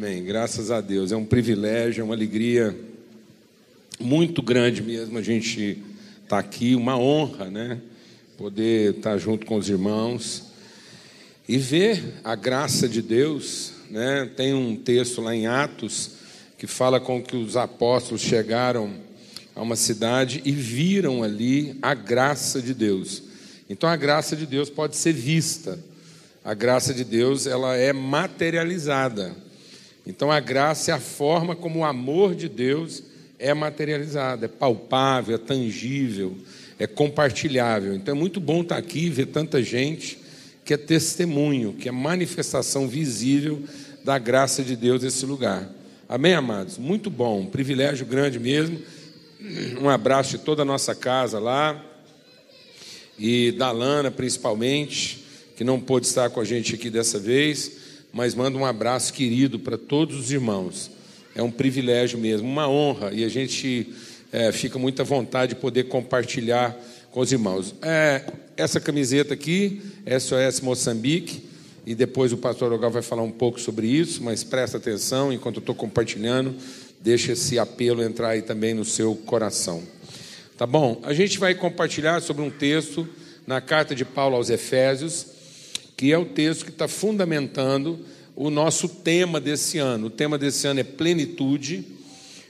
Amém. Graças a Deus. É um privilégio, é uma alegria muito grande mesmo a gente estar tá aqui, uma honra, né? Poder estar tá junto com os irmãos e ver a graça de Deus, né? Tem um texto lá em Atos que fala com que os apóstolos chegaram a uma cidade e viram ali a graça de Deus. Então a graça de Deus pode ser vista. A graça de Deus, ela é materializada. Então a graça é a forma como o amor de Deus é materializado, é palpável, é tangível, é compartilhável. Então é muito bom estar aqui e ver tanta gente que é testemunho, que é manifestação visível da graça de Deus nesse lugar. Amém, amados? Muito bom, um privilégio grande mesmo. Um abraço de toda a nossa casa lá e da Lana principalmente, que não pôde estar com a gente aqui dessa vez mas manda um abraço querido para todos os irmãos. É um privilégio mesmo, uma honra, e a gente é, fica muito à vontade de poder compartilhar com os irmãos. É, essa camiseta aqui, SOS Moçambique, e depois o pastor Ogal vai falar um pouco sobre isso, mas presta atenção enquanto eu estou compartilhando, deixa esse apelo entrar aí também no seu coração. Tá bom? A gente vai compartilhar sobre um texto na carta de Paulo aos Efésios que é o texto que está fundamentando o nosso tema desse ano. O tema desse ano é plenitude,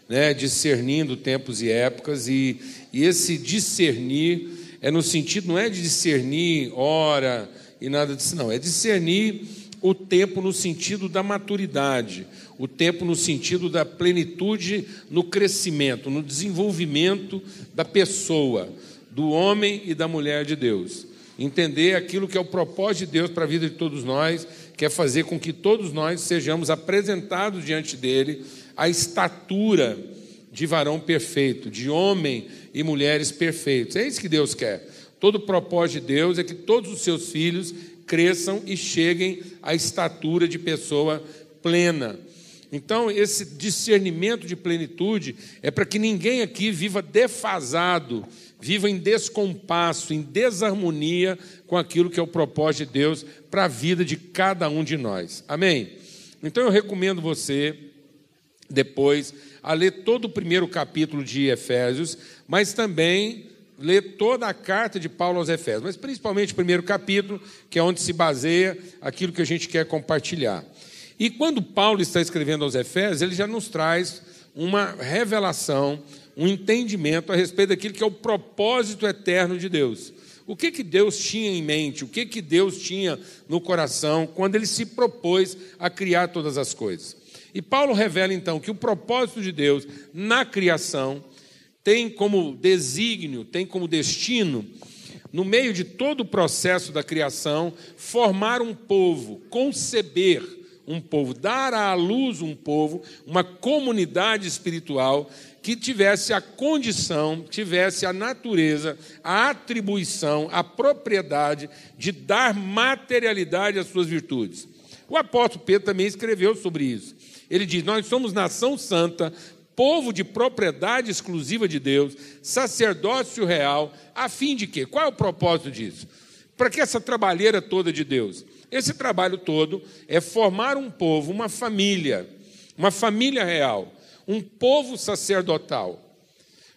né, discernindo tempos e épocas, e, e esse discernir é no sentido, não é de discernir hora e nada disso, não, é discernir o tempo no sentido da maturidade, o tempo no sentido da plenitude no crescimento, no desenvolvimento da pessoa, do homem e da mulher de Deus entender aquilo que é o propósito de Deus para a vida de todos nós, que é fazer com que todos nós sejamos apresentados diante dele a estatura de varão perfeito, de homem e mulheres perfeitos. É isso que Deus quer. Todo o propósito de Deus é que todos os seus filhos cresçam e cheguem à estatura de pessoa plena. Então, esse discernimento de plenitude é para que ninguém aqui viva defasado viva em descompasso, em desarmonia com aquilo que é o propósito de Deus para a vida de cada um de nós. Amém? Então eu recomendo você, depois, a ler todo o primeiro capítulo de Efésios, mas também ler toda a carta de Paulo aos Efésios, mas principalmente o primeiro capítulo, que é onde se baseia aquilo que a gente quer compartilhar. E quando Paulo está escrevendo aos Efésios, ele já nos traz uma revelação um entendimento a respeito daquilo que é o propósito eterno de Deus. O que, que Deus tinha em mente, o que, que Deus tinha no coração quando ele se propôs a criar todas as coisas. E Paulo revela então que o propósito de Deus na criação tem como desígnio, tem como destino, no meio de todo o processo da criação, formar um povo, conceber um povo, dar à luz um povo, uma comunidade espiritual que tivesse a condição, tivesse a natureza, a atribuição, a propriedade de dar materialidade às suas virtudes. O apóstolo Pedro também escreveu sobre isso. Ele diz: Nós somos nação santa, povo de propriedade exclusiva de Deus, sacerdócio real, a fim de quê? Qual é o propósito disso? Para que essa trabalheira toda de Deus? Esse trabalho todo é formar um povo, uma família, uma família real um povo sacerdotal,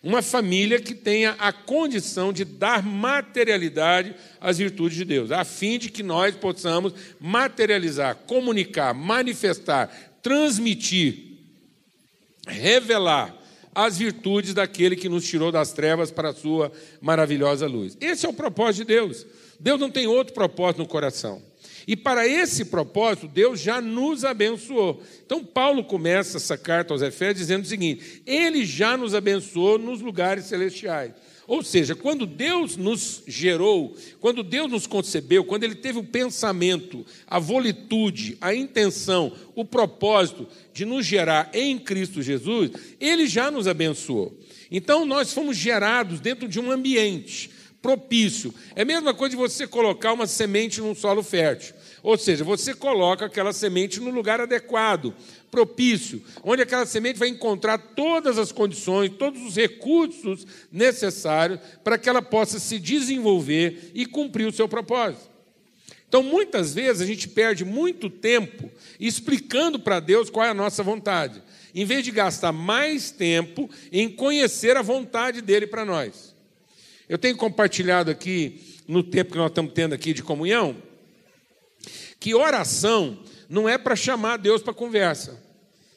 uma família que tenha a condição de dar materialidade às virtudes de Deus, a fim de que nós possamos materializar, comunicar, manifestar, transmitir, revelar as virtudes daquele que nos tirou das trevas para a sua maravilhosa luz. Esse é o propósito de Deus. Deus não tem outro propósito no coração. E para esse propósito, Deus já nos abençoou. Então, Paulo começa essa carta aos Efésios dizendo o seguinte: Ele já nos abençoou nos lugares celestiais. Ou seja, quando Deus nos gerou, quando Deus nos concebeu, quando Ele teve o pensamento, a volitude, a intenção, o propósito de nos gerar em Cristo Jesus, Ele já nos abençoou. Então, nós fomos gerados dentro de um ambiente propício. É a mesma coisa de você colocar uma semente num solo fértil. Ou seja, você coloca aquela semente no lugar adequado, propício, onde aquela semente vai encontrar todas as condições, todos os recursos necessários para que ela possa se desenvolver e cumprir o seu propósito. Então, muitas vezes, a gente perde muito tempo explicando para Deus qual é a nossa vontade, em vez de gastar mais tempo em conhecer a vontade dele para nós. Eu tenho compartilhado aqui, no tempo que nós estamos tendo aqui de comunhão, que oração não é para chamar Deus para conversa.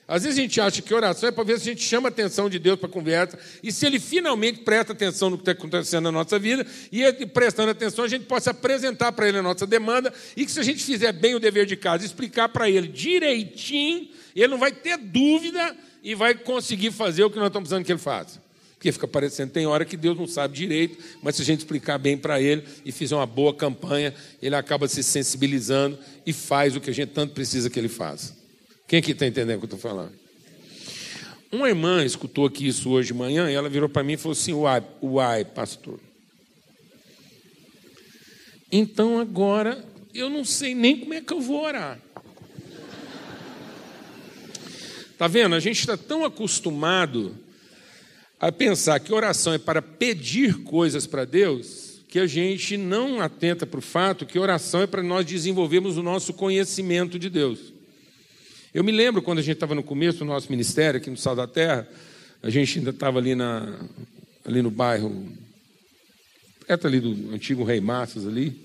Às vezes a gente acha que oração é para ver se a gente chama a atenção de Deus para conversa e se ele finalmente presta atenção no que está acontecendo na nossa vida e ele, prestando atenção a gente possa apresentar para ele a nossa demanda e que se a gente fizer bem o dever de casa, explicar para ele direitinho, ele não vai ter dúvida e vai conseguir fazer o que nós estamos precisando que ele faça. Porque fica parecendo, tem hora que Deus não sabe direito, mas se a gente explicar bem para ele e fizer uma boa campanha, ele acaba se sensibilizando e faz o que a gente tanto precisa que ele faça. Quem aqui está entendendo o que eu estou falando? Uma irmã escutou aqui isso hoje de manhã e ela virou para mim e falou assim: Uai, uai, pastor. Então agora eu não sei nem como é que eu vou orar. Está vendo? A gente está tão acostumado a pensar que oração é para pedir coisas para Deus que a gente não atenta para o fato que oração é para nós desenvolvermos o nosso conhecimento de Deus. Eu me lembro quando a gente estava no começo do nosso ministério, aqui no Sal da Terra, a gente ainda estava ali, na, ali no bairro, perto ali do antigo Rei Massas ali,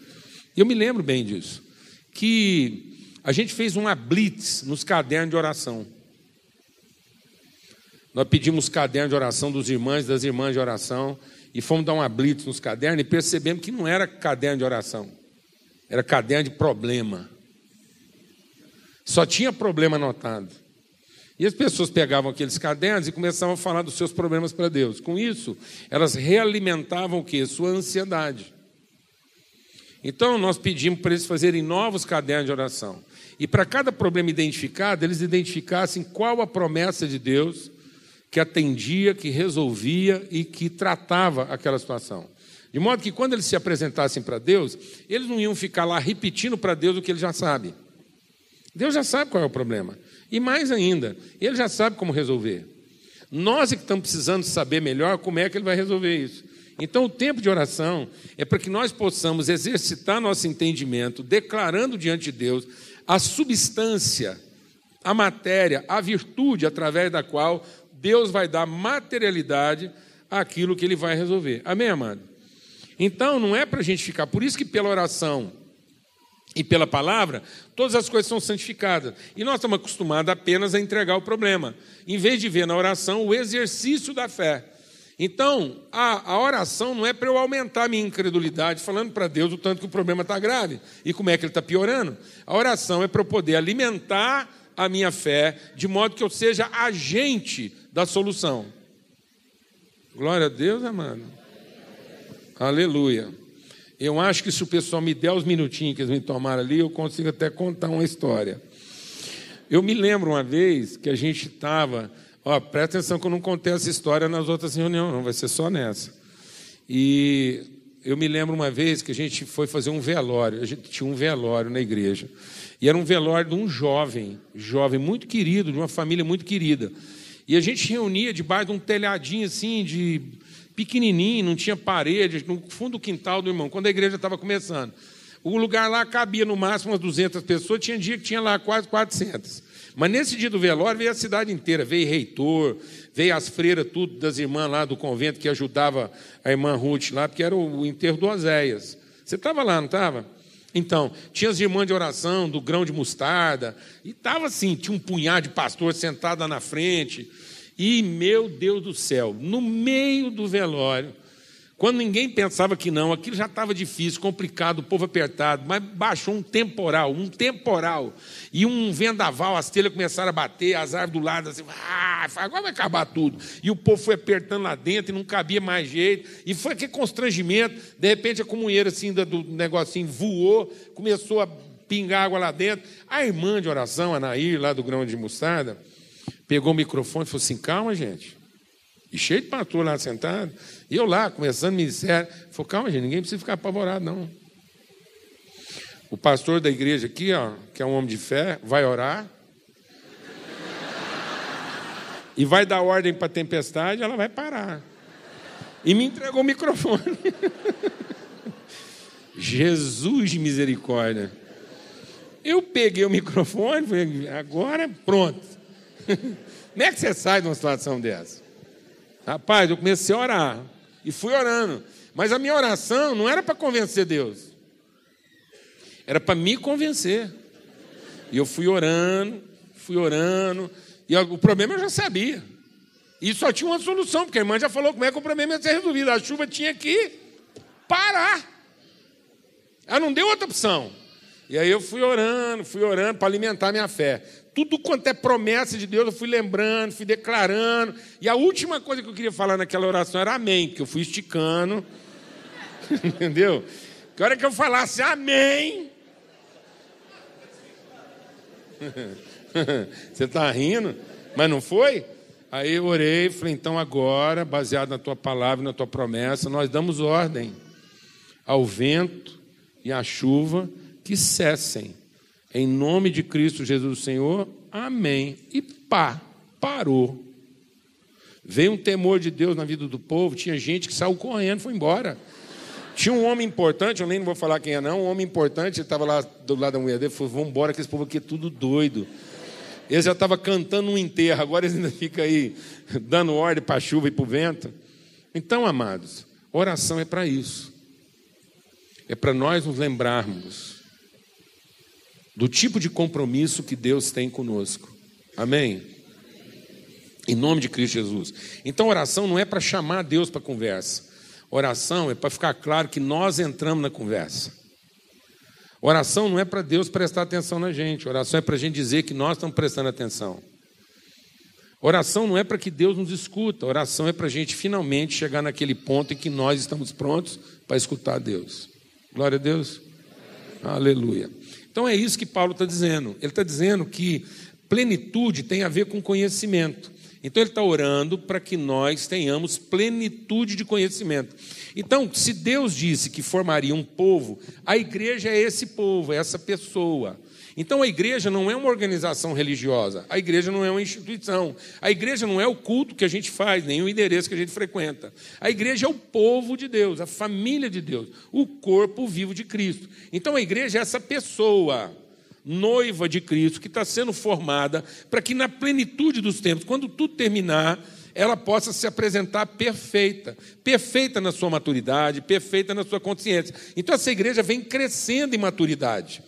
e eu me lembro bem disso, que a gente fez uma blitz nos cadernos de oração. Nós pedimos caderno de oração dos irmãos das irmãs de oração e fomos dar uma blitz nos cadernos e percebemos que não era caderno de oração, era caderno de problema. Só tinha problema anotado. E as pessoas pegavam aqueles cadernos e começavam a falar dos seus problemas para Deus. Com isso, elas realimentavam o que? Sua ansiedade. Então, nós pedimos para eles fazerem novos cadernos de oração. E para cada problema identificado, eles identificassem qual a promessa de Deus que atendia, que resolvia e que tratava aquela situação. De modo que quando eles se apresentassem para Deus, eles não iam ficar lá repetindo para Deus o que ele já sabe. Deus já sabe qual é o problema. E mais ainda, Ele já sabe como resolver. Nós é que estamos precisando saber melhor como é que Ele vai resolver isso. Então, o tempo de oração é para que nós possamos exercitar nosso entendimento, declarando diante de Deus a substância, a matéria, a virtude através da qual Deus vai dar materialidade àquilo que Ele vai resolver. Amém, amado? Então, não é para a gente ficar. Por isso que pela oração e pela palavra, todas as coisas são santificadas. E nós estamos acostumados apenas a entregar o problema, em vez de ver na oração o exercício da fé. Então, a, a oração não é para eu aumentar a minha incredulidade, falando para Deus o tanto que o problema está grave e como é que ele está piorando. A oração é para eu poder alimentar a minha fé, de modo que eu seja agente da solução. Glória a Deus, amado. Aleluia. Eu acho que se o pessoal me der os minutinhos que eles me tomaram ali, eu consigo até contar uma história. Eu me lembro uma vez que a gente estava. Ó, presta atenção que eu não contei essa história nas outras reuniões, não, vai ser só nessa. E eu me lembro uma vez que a gente foi fazer um velório. A gente tinha um velório na igreja. E era um velório de um jovem, jovem muito querido, de uma família muito querida. E a gente reunia debaixo de um telhadinho assim, de pequenininho, não tinha parede, no fundo do quintal do irmão, quando a igreja estava começando. O lugar lá cabia no máximo umas 200 pessoas, tinha dia que tinha lá quase 400. Mas nesse dia do velório veio a cidade inteira, veio reitor, veio as freiras, tudo das irmãs lá do convento que ajudava a irmã Ruth lá, porque era o enterro do Oséias. Você estava lá, não estava? Então, tinha as irmãs de oração, do grão de mostarda, e estava assim, tinha um punhado de pastor sentado lá na frente, e, meu Deus do céu, no meio do velório, quando ninguém pensava que não, aquilo já estava difícil, complicado, o povo apertado, mas baixou um temporal, um temporal, e um vendaval, as telhas começaram a bater, as árvores do lado, assim, ah, agora vai acabar tudo. E o povo foi apertando lá dentro e não cabia mais jeito, e foi aquele constrangimento, de repente a comunheira assim, do negocinho voou, começou a pingar água lá dentro. A irmã de oração, a Nair, lá do grão de mostarda, pegou o microfone e falou assim: calma, gente. E cheio de pastor lá sentado. E eu lá, começando ministério. Falou: calma, gente, ninguém precisa ficar apavorado, não. O pastor da igreja aqui, ó, que é um homem de fé, vai orar. e vai dar ordem para a tempestade, ela vai parar. E me entregou o microfone. Jesus de misericórdia. Eu peguei o microfone, falei, agora pronto. Como é que você sai de uma situação dessa? Rapaz, eu comecei a orar e fui orando. Mas a minha oração não era para convencer Deus, era para me convencer. E eu fui orando, fui orando, e o problema eu já sabia. E só tinha uma solução, porque a irmã já falou como é que o problema ia ser resolvido. A chuva tinha que parar. Ela não deu outra opção. E aí eu fui orando, fui orando para alimentar minha fé. Tudo quanto é promessa de Deus, eu fui lembrando, fui declarando. E a última coisa que eu queria falar naquela oração era amém, que eu fui esticando. Entendeu? Que hora que eu falasse amém. Você está rindo? Mas não foi? Aí eu orei falei, então agora, baseado na tua palavra, na tua promessa, nós damos ordem ao vento e à chuva que cessem. Em nome de Cristo Jesus Senhor, amém. E pá, parou. Veio um temor de Deus na vida do povo, tinha gente que saiu correndo, foi embora. Tinha um homem importante, eu nem vou falar quem é não, um homem importante, ele estava lá do lado da mulher dele, falou, vamos embora que esse povo aqui é tudo doido. Ele já estava cantando um enterro, agora ele ainda fica aí dando ordem para a chuva e para o vento. Então, amados, oração é para isso. É para nós nos lembrarmos do tipo de compromisso que Deus tem conosco. Amém? Em nome de Cristo Jesus. Então, oração não é para chamar Deus para conversa. Oração é para ficar claro que nós entramos na conversa. Oração não é para Deus prestar atenção na gente, oração é para a gente dizer que nós estamos prestando atenção. Oração não é para que Deus nos escuta, oração é para a gente finalmente chegar naquele ponto em que nós estamos prontos para escutar Deus. Glória a Deus. Aleluia. Então é isso que Paulo está dizendo. Ele está dizendo que plenitude tem a ver com conhecimento. Então ele está orando para que nós tenhamos plenitude de conhecimento. Então, se Deus disse que formaria um povo, a igreja é esse povo, é essa pessoa. Então a igreja não é uma organização religiosa, a igreja não é uma instituição, a igreja não é o culto que a gente faz, nem o endereço que a gente frequenta. A igreja é o povo de Deus, a família de Deus, o corpo vivo de Cristo. Então a igreja é essa pessoa noiva de Cristo, que está sendo formada para que na plenitude dos tempos, quando tudo terminar, ela possa se apresentar perfeita, perfeita na sua maturidade, perfeita na sua consciência. Então essa igreja vem crescendo em maturidade.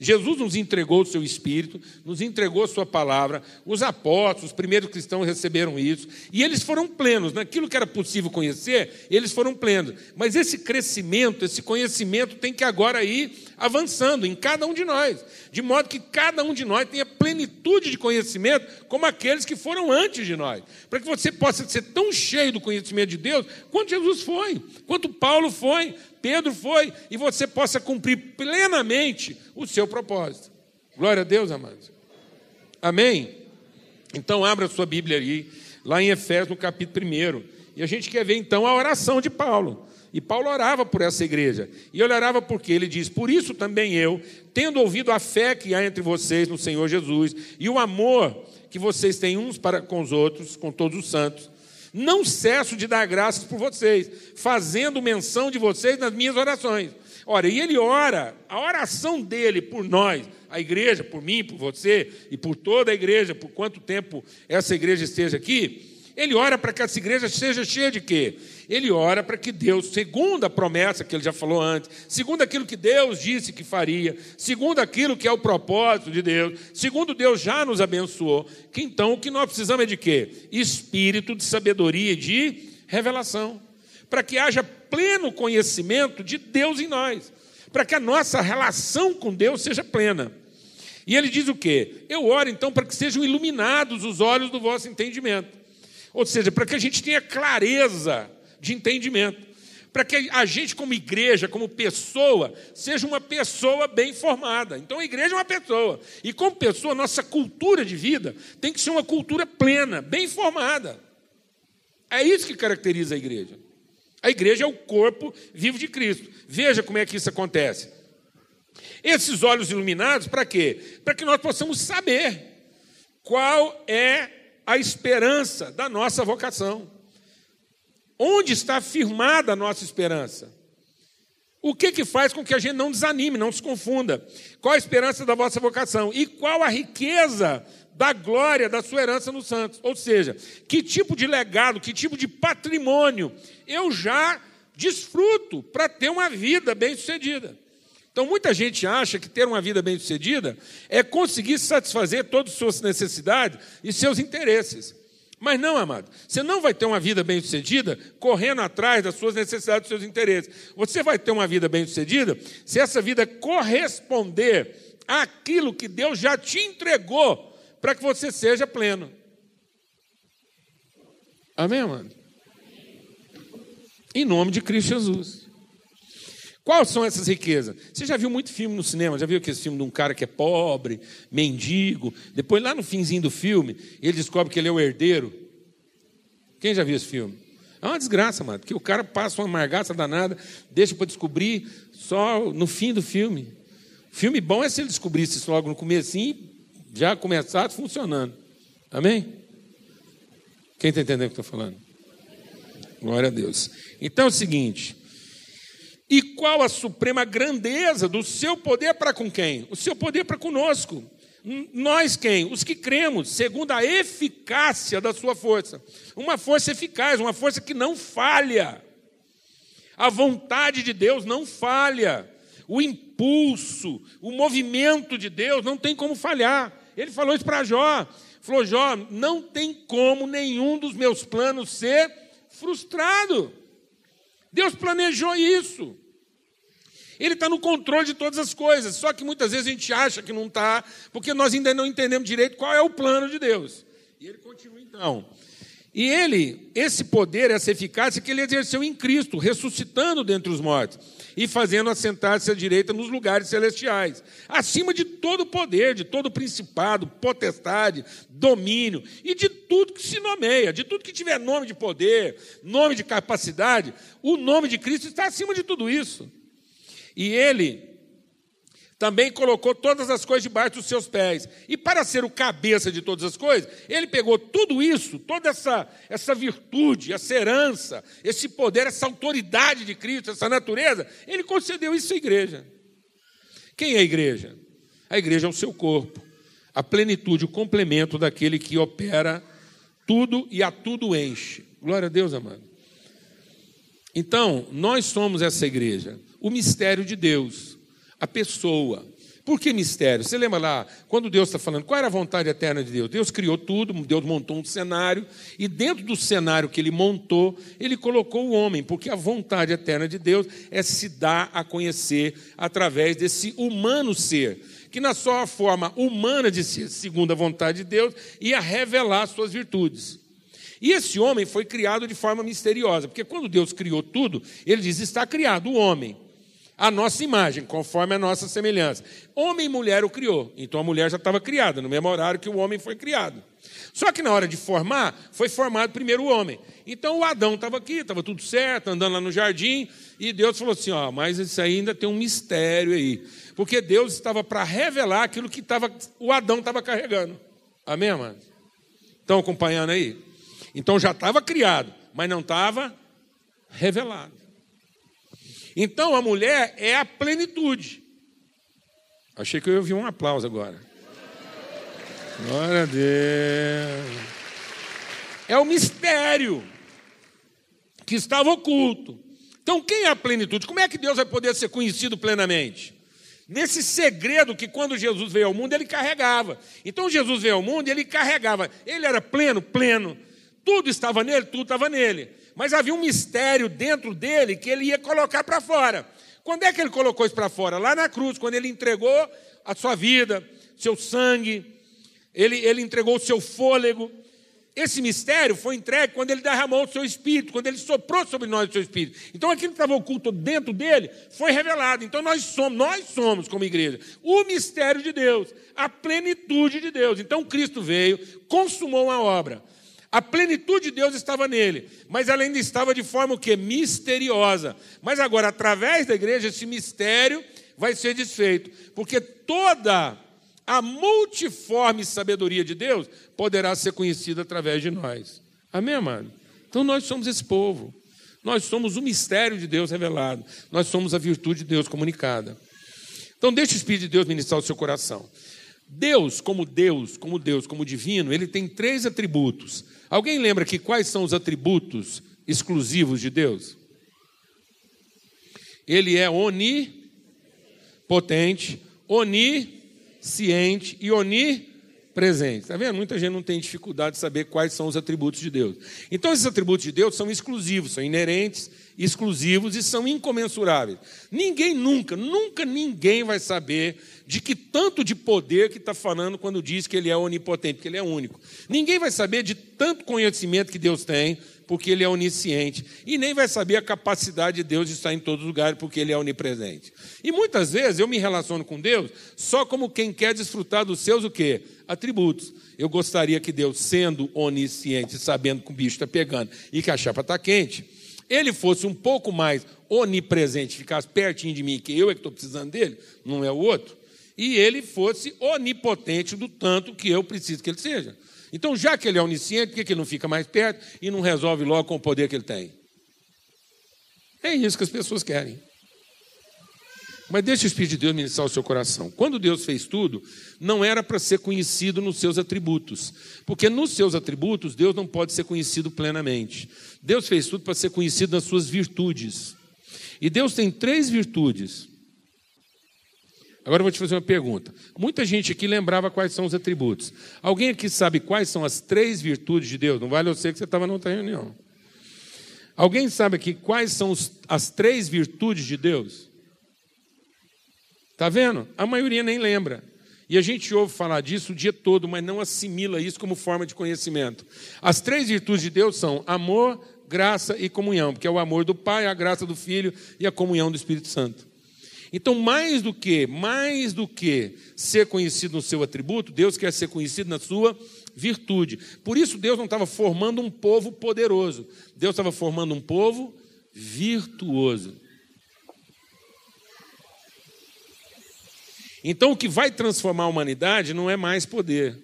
Jesus nos entregou o seu Espírito, nos entregou a sua palavra, os apóstolos, os primeiros cristãos receberam isso, e eles foram plenos, naquilo que era possível conhecer, eles foram plenos. Mas esse crescimento, esse conhecimento tem que agora ir avançando em cada um de nós, de modo que cada um de nós tenha plenitude de conhecimento como aqueles que foram antes de nós, para que você possa ser tão cheio do conhecimento de Deus quanto Jesus foi, quanto Paulo foi, Pedro foi, e você possa cumprir plenamente o seu propósito. Glória a Deus, amados. Amém? Então, abra sua Bíblia aí, lá em Efésios, no capítulo 1. E a gente quer ver então a oração de Paulo. E Paulo orava por essa igreja. E ele orava porque ele diz: Por isso também eu, tendo ouvido a fé que há entre vocês no Senhor Jesus e o amor que vocês têm uns para com os outros, com todos os santos, não cesso de dar graças por vocês, fazendo menção de vocês nas minhas orações. Ora, e ele ora, a oração dele por nós, a igreja, por mim, por você e por toda a igreja, por quanto tempo essa igreja esteja aqui, ele ora para que essa igreja seja cheia de quê? Ele ora para que Deus, segundo a promessa que ele já falou antes, segundo aquilo que Deus disse que faria, segundo aquilo que é o propósito de Deus, segundo Deus já nos abençoou, que então o que nós precisamos é de quê? Espírito de sabedoria e de revelação, para que haja pleno conhecimento de Deus em nós, para que a nossa relação com Deus seja plena. E ele diz o quê? Eu oro então para que sejam iluminados os olhos do vosso entendimento ou seja, para que a gente tenha clareza de entendimento, para que a gente, como igreja, como pessoa, seja uma pessoa bem formada. Então a igreja é uma pessoa, e como pessoa, nossa cultura de vida tem que ser uma cultura plena, bem formada. É isso que caracteriza a igreja. A igreja é o corpo vivo de Cristo. Veja como é que isso acontece. Esses olhos iluminados, para quê? Para que nós possamos saber qual é a esperança da nossa vocação. Onde está firmada a nossa esperança? O que, que faz com que a gente não desanime, não se confunda? Qual a esperança da vossa vocação? E qual a riqueza da glória da sua herança nos santos? Ou seja, que tipo de legado, que tipo de patrimônio eu já desfruto para ter uma vida bem-sucedida? Então, muita gente acha que ter uma vida bem-sucedida é conseguir satisfazer todas as suas necessidades e seus interesses. Mas não, amado, você não vai ter uma vida bem-sucedida correndo atrás das suas necessidades, dos seus interesses. Você vai ter uma vida bem-sucedida se essa vida corresponder àquilo que Deus já te entregou para que você seja pleno. Amém, amado? Em nome de Cristo Jesus. Quais são essas riquezas? Você já viu muito filme no cinema? Já viu aquele filme de um cara que é pobre, mendigo? Depois, lá no finzinho do filme, ele descobre que ele é o herdeiro. Quem já viu esse filme? É uma desgraça, mano, porque o cara passa uma amargaça danada, deixa para descobrir só no fim do filme. Filme bom é se ele descobrisse isso logo no começo já começasse funcionando. Amém? Quem está entendendo o que estou falando? Glória a Deus. Então é o seguinte: e qual a suprema grandeza do seu poder para com quem? O seu poder para conosco. Nós quem? Os que cremos, segundo a eficácia da sua força. Uma força eficaz, uma força que não falha. A vontade de Deus não falha. O impulso, o movimento de Deus não tem como falhar. Ele falou isso para Jó. Falou, Jó, não tem como nenhum dos meus planos ser frustrado. Deus planejou isso. Ele está no controle de todas as coisas, só que muitas vezes a gente acha que não está, porque nós ainda não entendemos direito qual é o plano de Deus. E ele continua então. E ele, esse poder, essa eficácia que ele exerceu em Cristo, ressuscitando dentre os mortos e fazendo assentar-se à direita nos lugares celestiais, acima de todo poder, de todo principado, potestade, domínio e de tudo que se nomeia, de tudo que tiver nome de poder, nome de capacidade, o nome de Cristo está acima de tudo isso. E ele também colocou todas as coisas debaixo dos seus pés. E para ser o cabeça de todas as coisas, ele pegou tudo isso, toda essa, essa virtude, essa herança, esse poder, essa autoridade de Cristo, essa natureza, ele concedeu isso à igreja. Quem é a igreja? A igreja é o seu corpo, a plenitude, o complemento daquele que opera tudo e a tudo enche. Glória a Deus, amado. Então, nós somos essa igreja, o mistério de Deus a pessoa. Por que mistério? Você lembra lá, quando Deus está falando, qual era a vontade eterna de Deus? Deus criou tudo, Deus montou um cenário, e dentro do cenário que ele montou, ele colocou o homem, porque a vontade eterna de Deus é se dar a conhecer através desse humano ser, que na sua forma humana de ser, segundo a vontade de Deus, ia revelar suas virtudes. E esse homem foi criado de forma misteriosa, porque quando Deus criou tudo, ele diz: está criado o homem a nossa imagem, conforme a nossa semelhança. Homem e mulher o criou. Então a mulher já estava criada, no mesmo horário que o homem foi criado. Só que na hora de formar, foi formado primeiro o homem. Então o Adão estava aqui, estava tudo certo, andando lá no jardim, e Deus falou assim: ó, mas isso ainda tem um mistério aí. Porque Deus estava para revelar aquilo que tava, o Adão estava carregando. Amém, mano? Estão acompanhando aí? Então já estava criado, mas não estava revelado. Então a mulher é a plenitude. Achei que eu ia ouvir um aplauso agora. Glória a Deus. É o mistério que estava oculto. Então, quem é a plenitude? Como é que Deus vai poder ser conhecido plenamente? Nesse segredo que quando Jesus veio ao mundo, ele carregava. Então, Jesus veio ao mundo e ele carregava. Ele era pleno, pleno. Tudo estava nele, tudo estava nele. Mas havia um mistério dentro dele que ele ia colocar para fora. Quando é que ele colocou isso para fora? Lá na cruz, quando ele entregou a sua vida, seu sangue, ele, ele entregou o seu fôlego. Esse mistério foi entregue quando ele derramou o seu espírito, quando ele soprou sobre nós o seu espírito. Então aquilo que estava oculto dentro dele foi revelado. Então nós somos, nós somos como igreja, o mistério de Deus, a plenitude de Deus. Então Cristo veio, consumou uma obra. A plenitude de Deus estava nele, mas ela ainda estava de forma o quê? Misteriosa. Mas agora, através da igreja, esse mistério vai ser desfeito, porque toda a multiforme sabedoria de Deus poderá ser conhecida através de nós. Amém, amado? Então nós somos esse povo. Nós somos o mistério de Deus revelado. Nós somos a virtude de Deus comunicada. Então, deixe o Espírito de Deus ministrar o seu coração. Deus, como Deus, como Deus, como divino, ele tem três atributos. Alguém lembra que quais são os atributos exclusivos de Deus? Ele é onipotente, onisciente e onipresente. Está vendo? Muita gente não tem dificuldade de saber quais são os atributos de Deus. Então, esses atributos de Deus são exclusivos, são inerentes, exclusivos e são incomensuráveis. Ninguém nunca, nunca ninguém vai saber de que tanto de poder que está falando quando diz que ele é onipotente, porque ele é único. Ninguém vai saber de tanto conhecimento que Deus tem, porque ele é onisciente. E nem vai saber a capacidade de Deus de estar em todos os lugares, porque ele é onipresente. E muitas vezes eu me relaciono com Deus só como quem quer desfrutar dos seus o quê? Atributos. Eu gostaria que Deus, sendo onisciente, sabendo que o bicho está pegando e que a chapa está quente, ele fosse um pouco mais onipresente, ficasse pertinho de mim, que eu é que estou precisando dele, não é o outro, e ele fosse onipotente do tanto que eu preciso que ele seja. Então, já que ele é onisciente, por que ele não fica mais perto e não resolve logo com o poder que ele tem? É isso que as pessoas querem. Mas deixa o Espírito de Deus ministrar o seu coração. Quando Deus fez tudo, não era para ser conhecido nos seus atributos. Porque nos seus atributos, Deus não pode ser conhecido plenamente. Deus fez tudo para ser conhecido nas suas virtudes. E Deus tem três virtudes Agora eu vou te fazer uma pergunta. Muita gente aqui lembrava quais são os atributos. Alguém aqui sabe quais são as três virtudes de Deus? Não vale eu ser que você estava na outra reunião. Alguém sabe aqui quais são os, as três virtudes de Deus? Está vendo? A maioria nem lembra. E a gente ouve falar disso o dia todo, mas não assimila isso como forma de conhecimento. As três virtudes de Deus são amor, graça e comunhão, porque é o amor do Pai, a graça do Filho e a comunhão do Espírito Santo. Então, mais do que, mais do que ser conhecido no seu atributo, Deus quer ser conhecido na sua virtude. Por isso, Deus não estava formando um povo poderoso, Deus estava formando um povo virtuoso. Então, o que vai transformar a humanidade não é mais poder.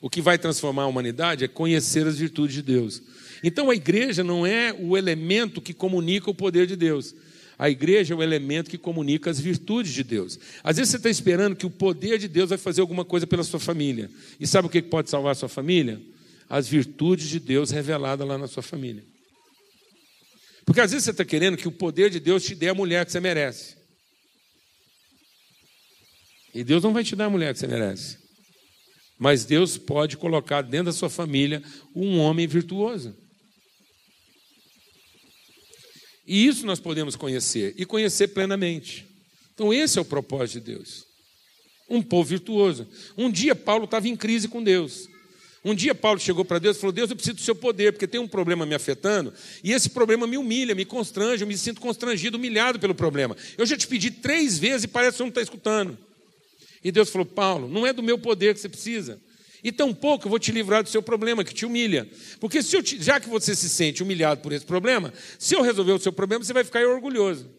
O que vai transformar a humanidade é conhecer as virtudes de Deus. Então, a igreja não é o elemento que comunica o poder de Deus. A igreja é o elemento que comunica as virtudes de Deus. Às vezes você está esperando que o poder de Deus vai fazer alguma coisa pela sua família. E sabe o que pode salvar a sua família? As virtudes de Deus reveladas lá na sua família. Porque às vezes você está querendo que o poder de Deus te dê a mulher que você merece. E Deus não vai te dar a mulher que você merece. Mas Deus pode colocar dentro da sua família um homem virtuoso. E isso nós podemos conhecer e conhecer plenamente. Então, esse é o propósito de Deus. Um povo virtuoso. Um dia Paulo estava em crise com Deus. Um dia Paulo chegou para Deus e falou: Deus, eu preciso do seu poder, porque tem um problema me afetando, e esse problema me humilha, me constrange, eu me sinto constrangido, humilhado pelo problema. Eu já te pedi três vezes e parece que você não está escutando. E Deus falou: Paulo, não é do meu poder que você precisa, e tampouco eu vou te livrar do seu problema, que te humilha. Porque se te, já que você se sente humilhado por esse problema, se eu resolver o seu problema, você vai ficar orgulhoso.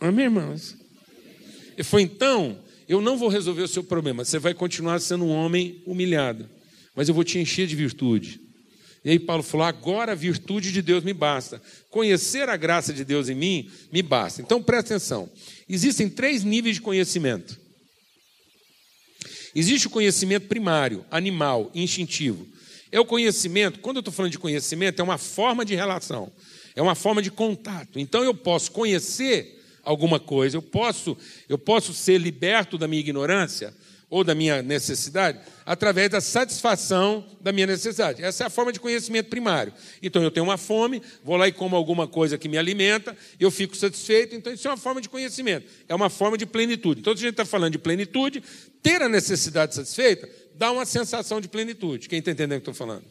Amém, irmãos? E foi então, eu não vou resolver o seu problema, você vai continuar sendo um homem humilhado, mas eu vou te encher de virtude. E aí Paulo falou: agora a virtude de Deus me basta. Conhecer a graça de Deus em mim me basta. Então presta atenção. Existem três níveis de conhecimento. Existe o conhecimento primário, animal, instintivo. É o conhecimento, quando eu estou falando de conhecimento, é uma forma de relação, é uma forma de contato. Então eu posso conhecer alguma coisa, eu posso, eu posso ser liberto da minha ignorância ou da minha necessidade através da satisfação da minha necessidade. Essa é a forma de conhecimento primário. Então eu tenho uma fome, vou lá e como alguma coisa que me alimenta, eu fico satisfeito, então isso é uma forma de conhecimento, é uma forma de plenitude. Então, se a gente está falando de plenitude, ter a necessidade satisfeita dá uma sensação de plenitude. Quem está entendendo o que estou falando?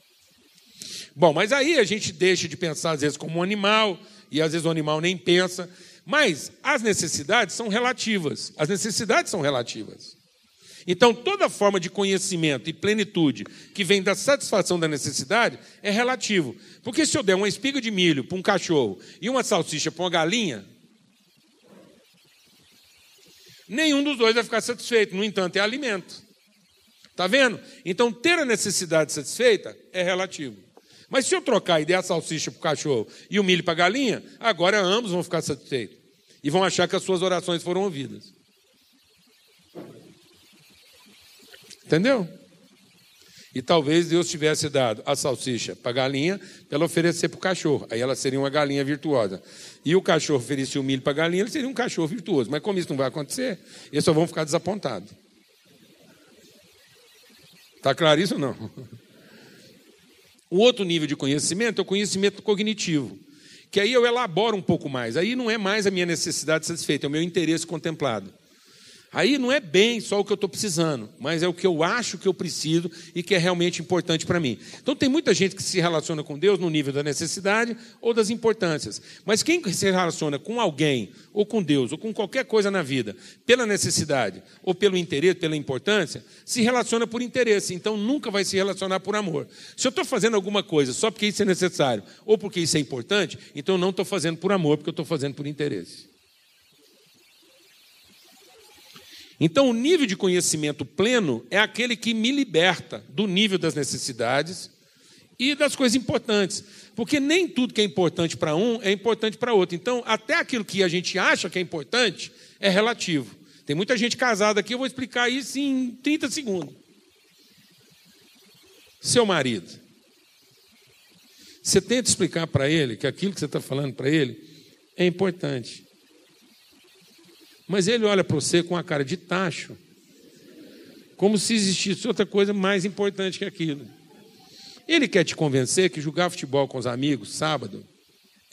Bom, mas aí a gente deixa de pensar, às vezes, como um animal, e às vezes o animal nem pensa. Mas as necessidades são relativas. As necessidades são relativas. Então, toda forma de conhecimento e plenitude que vem da satisfação da necessidade é relativo. Porque se eu der uma espiga de milho para um cachorro e uma salsicha para uma galinha, nenhum dos dois vai ficar satisfeito. No entanto, é alimento. Tá vendo? Então, ter a necessidade satisfeita é relativo. Mas se eu trocar e der a salsicha para o cachorro e o milho para a galinha, agora ambos vão ficar satisfeitos. E vão achar que as suas orações foram ouvidas. Entendeu? E talvez Deus tivesse dado a salsicha para a galinha para ela oferecer para o cachorro. Aí ela seria uma galinha virtuosa. E o cachorro oferecia o milho para a galinha, ele seria um cachorro virtuoso. Mas como isso não vai acontecer, eles só vão ficar desapontados. Está claro isso ou não? O outro nível de conhecimento é o conhecimento cognitivo. Que aí eu elaboro um pouco mais. Aí não é mais a minha necessidade satisfeita, é o meu interesse contemplado. Aí não é bem só o que eu estou precisando, mas é o que eu acho que eu preciso e que é realmente importante para mim. Então tem muita gente que se relaciona com Deus no nível da necessidade ou das importâncias. Mas quem se relaciona com alguém, ou com Deus, ou com qualquer coisa na vida, pela necessidade, ou pelo interesse, pela importância, se relaciona por interesse. Então nunca vai se relacionar por amor. Se eu estou fazendo alguma coisa só porque isso é necessário, ou porque isso é importante, então eu não estou fazendo por amor, porque eu estou fazendo por interesse. Então, o nível de conhecimento pleno é aquele que me liberta do nível das necessidades e das coisas importantes. Porque nem tudo que é importante para um é importante para outro. Então, até aquilo que a gente acha que é importante é relativo. Tem muita gente casada aqui, eu vou explicar isso em 30 segundos. Seu marido. Você tenta explicar para ele que aquilo que você está falando para ele é importante. Mas ele olha para você com a cara de tacho, como se existisse outra coisa mais importante que aquilo. Ele quer te convencer que jogar futebol com os amigos sábado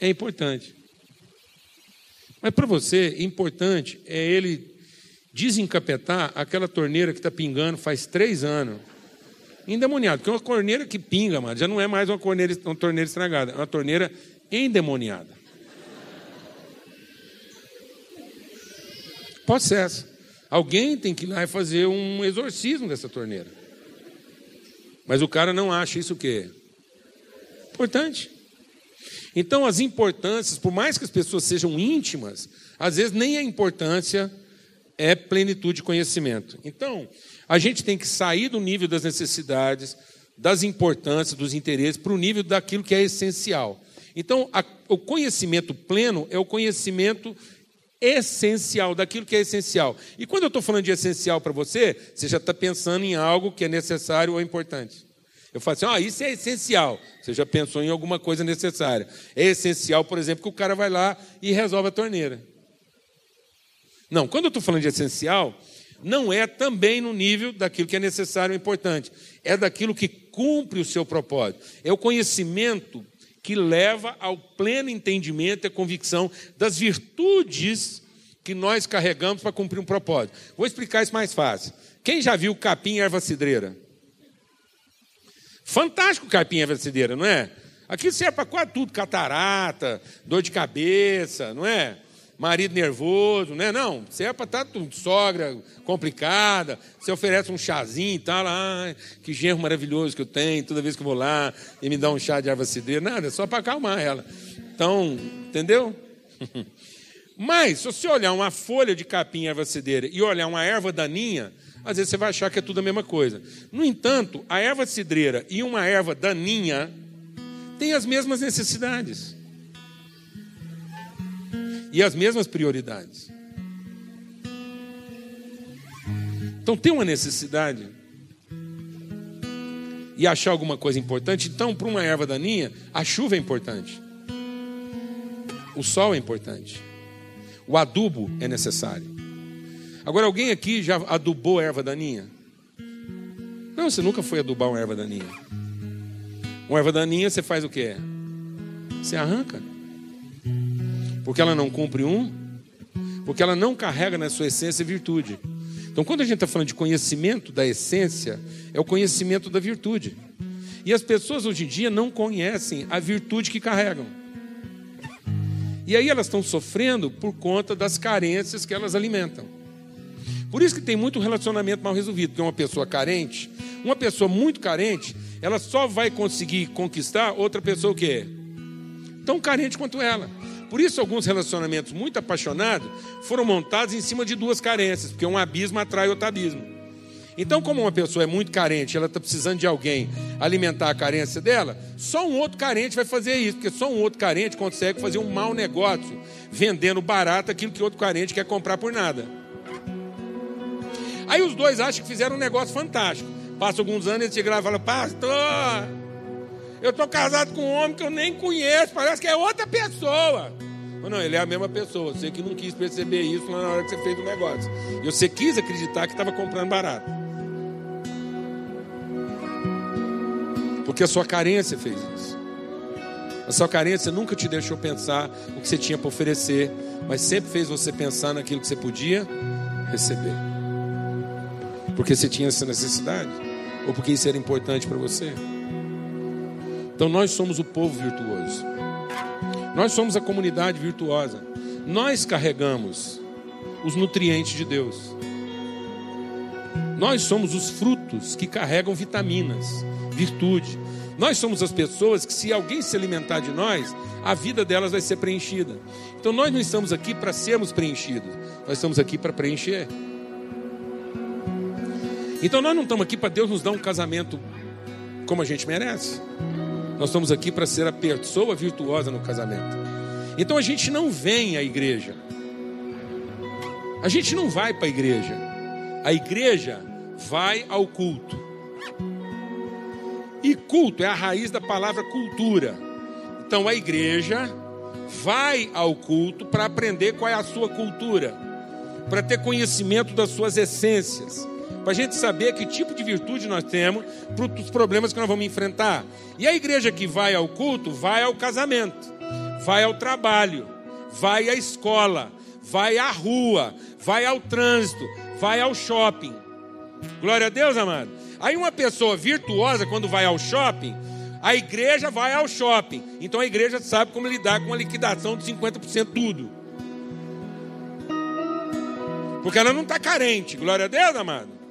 é importante. Mas para você, importante é ele desencapetar aquela torneira que está pingando faz três anos. Endemoniado, porque é uma torneira que pinga, mano, já não é mais uma, torneira, uma torneira estragada, é uma torneira endemoniada. Essa. Alguém tem que ir lá e fazer um exorcismo dessa torneira. Mas o cara não acha isso o quê? Importante. Então, as importâncias, por mais que as pessoas sejam íntimas, às vezes nem a importância é plenitude de conhecimento. Então, a gente tem que sair do nível das necessidades, das importâncias, dos interesses, para o nível daquilo que é essencial. Então, a, o conhecimento pleno é o conhecimento essencial, daquilo que é essencial. E quando eu estou falando de essencial para você, você já está pensando em algo que é necessário ou importante. Eu falo assim, ah, isso é essencial. Você já pensou em alguma coisa necessária. É essencial, por exemplo, que o cara vai lá e resolve a torneira. Não, quando eu estou falando de essencial, não é também no nível daquilo que é necessário ou importante. É daquilo que cumpre o seu propósito. É o conhecimento que leva ao pleno entendimento e convicção das virtudes que nós carregamos para cumprir um propósito. Vou explicar isso mais fácil. Quem já viu capim e erva cidreira? Fantástico capim e erva cidreira, não é? Aquilo serve para quase tudo, catarata, dor de cabeça, não é? Marido nervoso, né? Não, você é para estar tá sogra complicada, você oferece um chazinho e tal, ah, que genro maravilhoso que eu tenho, toda vez que eu vou lá e me dá um chá de erva cidreira, nada, é só para acalmar ela. Então, entendeu? Mas, se você olhar uma folha de capim erva cidreira e olhar uma erva daninha, às vezes você vai achar que é tudo a mesma coisa. No entanto, a erva cidreira e uma erva daninha têm as mesmas necessidades e as mesmas prioridades. Então tem uma necessidade e achar alguma coisa importante, então para uma erva daninha, a chuva é importante. O sol é importante. O adubo é necessário. Agora alguém aqui já adubou erva daninha? Não, você nunca foi adubar uma erva daninha. Uma erva daninha você faz o quê? Você arranca. Porque ela não cumpre um, porque ela não carrega na sua essência virtude. Então, quando a gente está falando de conhecimento da essência, é o conhecimento da virtude. E as pessoas hoje em dia não conhecem a virtude que carregam. E aí elas estão sofrendo por conta das carências que elas alimentam. Por isso que tem muito relacionamento mal resolvido, porque uma pessoa carente, uma pessoa muito carente, ela só vai conseguir conquistar outra pessoa o quê? Tão carente quanto ela. Por isso, alguns relacionamentos muito apaixonados foram montados em cima de duas carências, porque um abismo atrai outro abismo. Então, como uma pessoa é muito carente, ela está precisando de alguém alimentar a carência dela, só um outro carente vai fazer isso, porque só um outro carente consegue fazer um mau negócio, vendendo barato aquilo que outro carente quer comprar por nada. Aí os dois acham que fizeram um negócio fantástico. Passa alguns anos e ele chega lá e fala: Pastor, eu estou casado com um homem que eu nem conheço, parece que é outra pessoa. Não, não, ele é a mesma pessoa. Você que não quis perceber isso na hora que você fez o negócio. E você quis acreditar que estava comprando barato. Porque a sua carência fez isso. A sua carência nunca te deixou pensar o que você tinha para oferecer, mas sempre fez você pensar naquilo que você podia receber. Porque você tinha essa necessidade, ou porque isso era importante para você. Então nós somos o povo virtuoso. Nós somos a comunidade virtuosa. Nós carregamos os nutrientes de Deus. Nós somos os frutos que carregam vitaminas, virtude. Nós somos as pessoas que, se alguém se alimentar de nós, a vida delas vai ser preenchida. Então, nós não estamos aqui para sermos preenchidos, nós estamos aqui para preencher. Então, nós não estamos aqui para Deus nos dar um casamento como a gente merece. Nós estamos aqui para ser a pessoa virtuosa no casamento. Então, a gente não vem à igreja, a gente não vai para a igreja, a igreja vai ao culto. E culto é a raiz da palavra cultura. Então a igreja vai ao culto para aprender qual é a sua cultura, para ter conhecimento das suas essências, para a gente saber que tipo de virtude nós temos para os problemas que nós vamos enfrentar. E a igreja que vai ao culto vai ao casamento, vai ao trabalho, vai à escola, vai à rua, vai ao trânsito, vai ao shopping. Glória a Deus, amado. Aí uma pessoa virtuosa, quando vai ao shopping, a igreja vai ao shopping. Então a igreja sabe como lidar com a liquidação de 50% tudo. Porque ela não está carente. Glória a Deus, amado.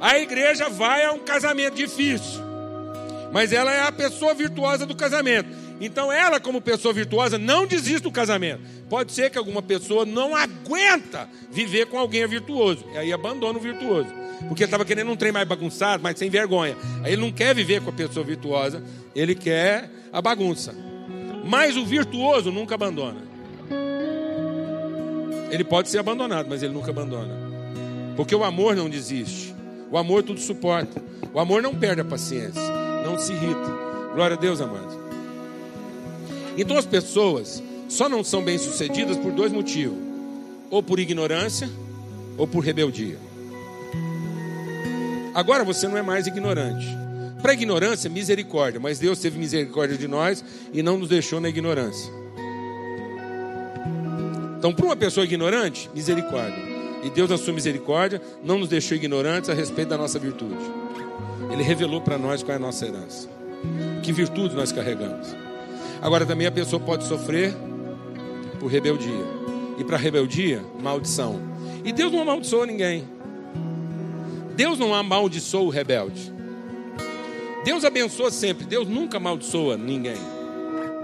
A igreja vai a um casamento difícil. Mas ela é a pessoa virtuosa do casamento. Então ela, como pessoa virtuosa, não desiste do casamento. Pode ser que alguma pessoa não aguenta viver com alguém virtuoso. E aí abandona o virtuoso. Porque estava querendo um trem mais bagunçado, mas sem vergonha. Aí ele não quer viver com a pessoa virtuosa, ele quer a bagunça. Mas o virtuoso nunca abandona. Ele pode ser abandonado, mas ele nunca abandona. Porque o amor não desiste. O amor tudo suporta. O amor não perde a paciência. Não se irrita. Glória a Deus, amados. Então as pessoas só não são bem-sucedidas por dois motivos: ou por ignorância, ou por rebeldia. Agora você não é mais ignorante. Para ignorância, misericórdia, mas Deus teve misericórdia de nós e não nos deixou na ignorância. Então, para uma pessoa ignorante, misericórdia. E Deus, na sua misericórdia, não nos deixou ignorantes a respeito da nossa virtude. Ele revelou para nós qual é a nossa herança. Que virtude nós carregamos. Agora também a pessoa pode sofrer por rebeldia. E para rebeldia, maldição. E Deus não amaldiçoa ninguém. Deus não amaldiçoa o rebelde. Deus abençoa sempre. Deus nunca amaldiçoa ninguém.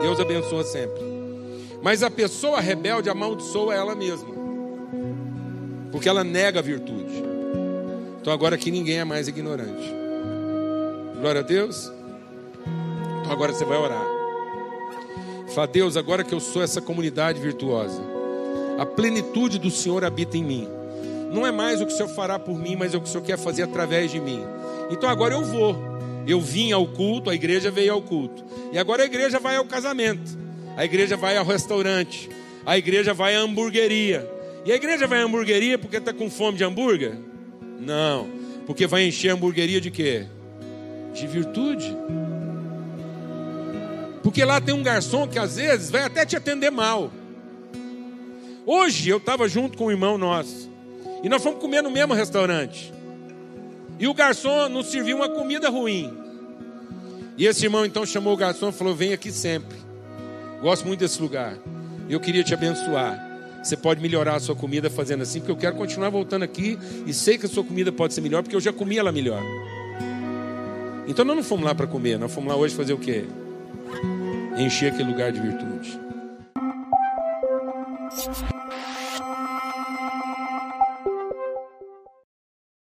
Deus abençoa sempre. Mas a pessoa rebelde amaldiçoa ela mesma. Porque ela nega a virtude. Então agora aqui ninguém é mais ignorante. Glória a Deus. Então agora você vai orar. Fala, Deus, agora que eu sou essa comunidade virtuosa, a plenitude do Senhor habita em mim. Não é mais o que o Senhor fará por mim, mas é o que o Senhor quer fazer através de mim. Então agora eu vou. Eu vim ao culto, a igreja veio ao culto. E agora a igreja vai ao casamento. A igreja vai ao restaurante. A igreja vai à hamburgueria. E a igreja vai à hamburgueria porque está com fome de hambúrguer? Não. Porque vai encher a hamburgueria de quê? De virtude. Porque lá tem um garçom que às vezes vai até te atender mal. Hoje eu estava junto com um irmão nosso. E nós fomos comer no mesmo restaurante. E o garçom nos serviu uma comida ruim. E esse irmão então chamou o garçom e falou: Vem aqui sempre. Gosto muito desse lugar. E eu queria te abençoar. Você pode melhorar a sua comida fazendo assim, porque eu quero continuar voltando aqui e sei que a sua comida pode ser melhor, porque eu já comi ela melhor. Então nós não fomos lá para comer, nós fomos lá hoje fazer o quê? encher aquele lugar de virtude.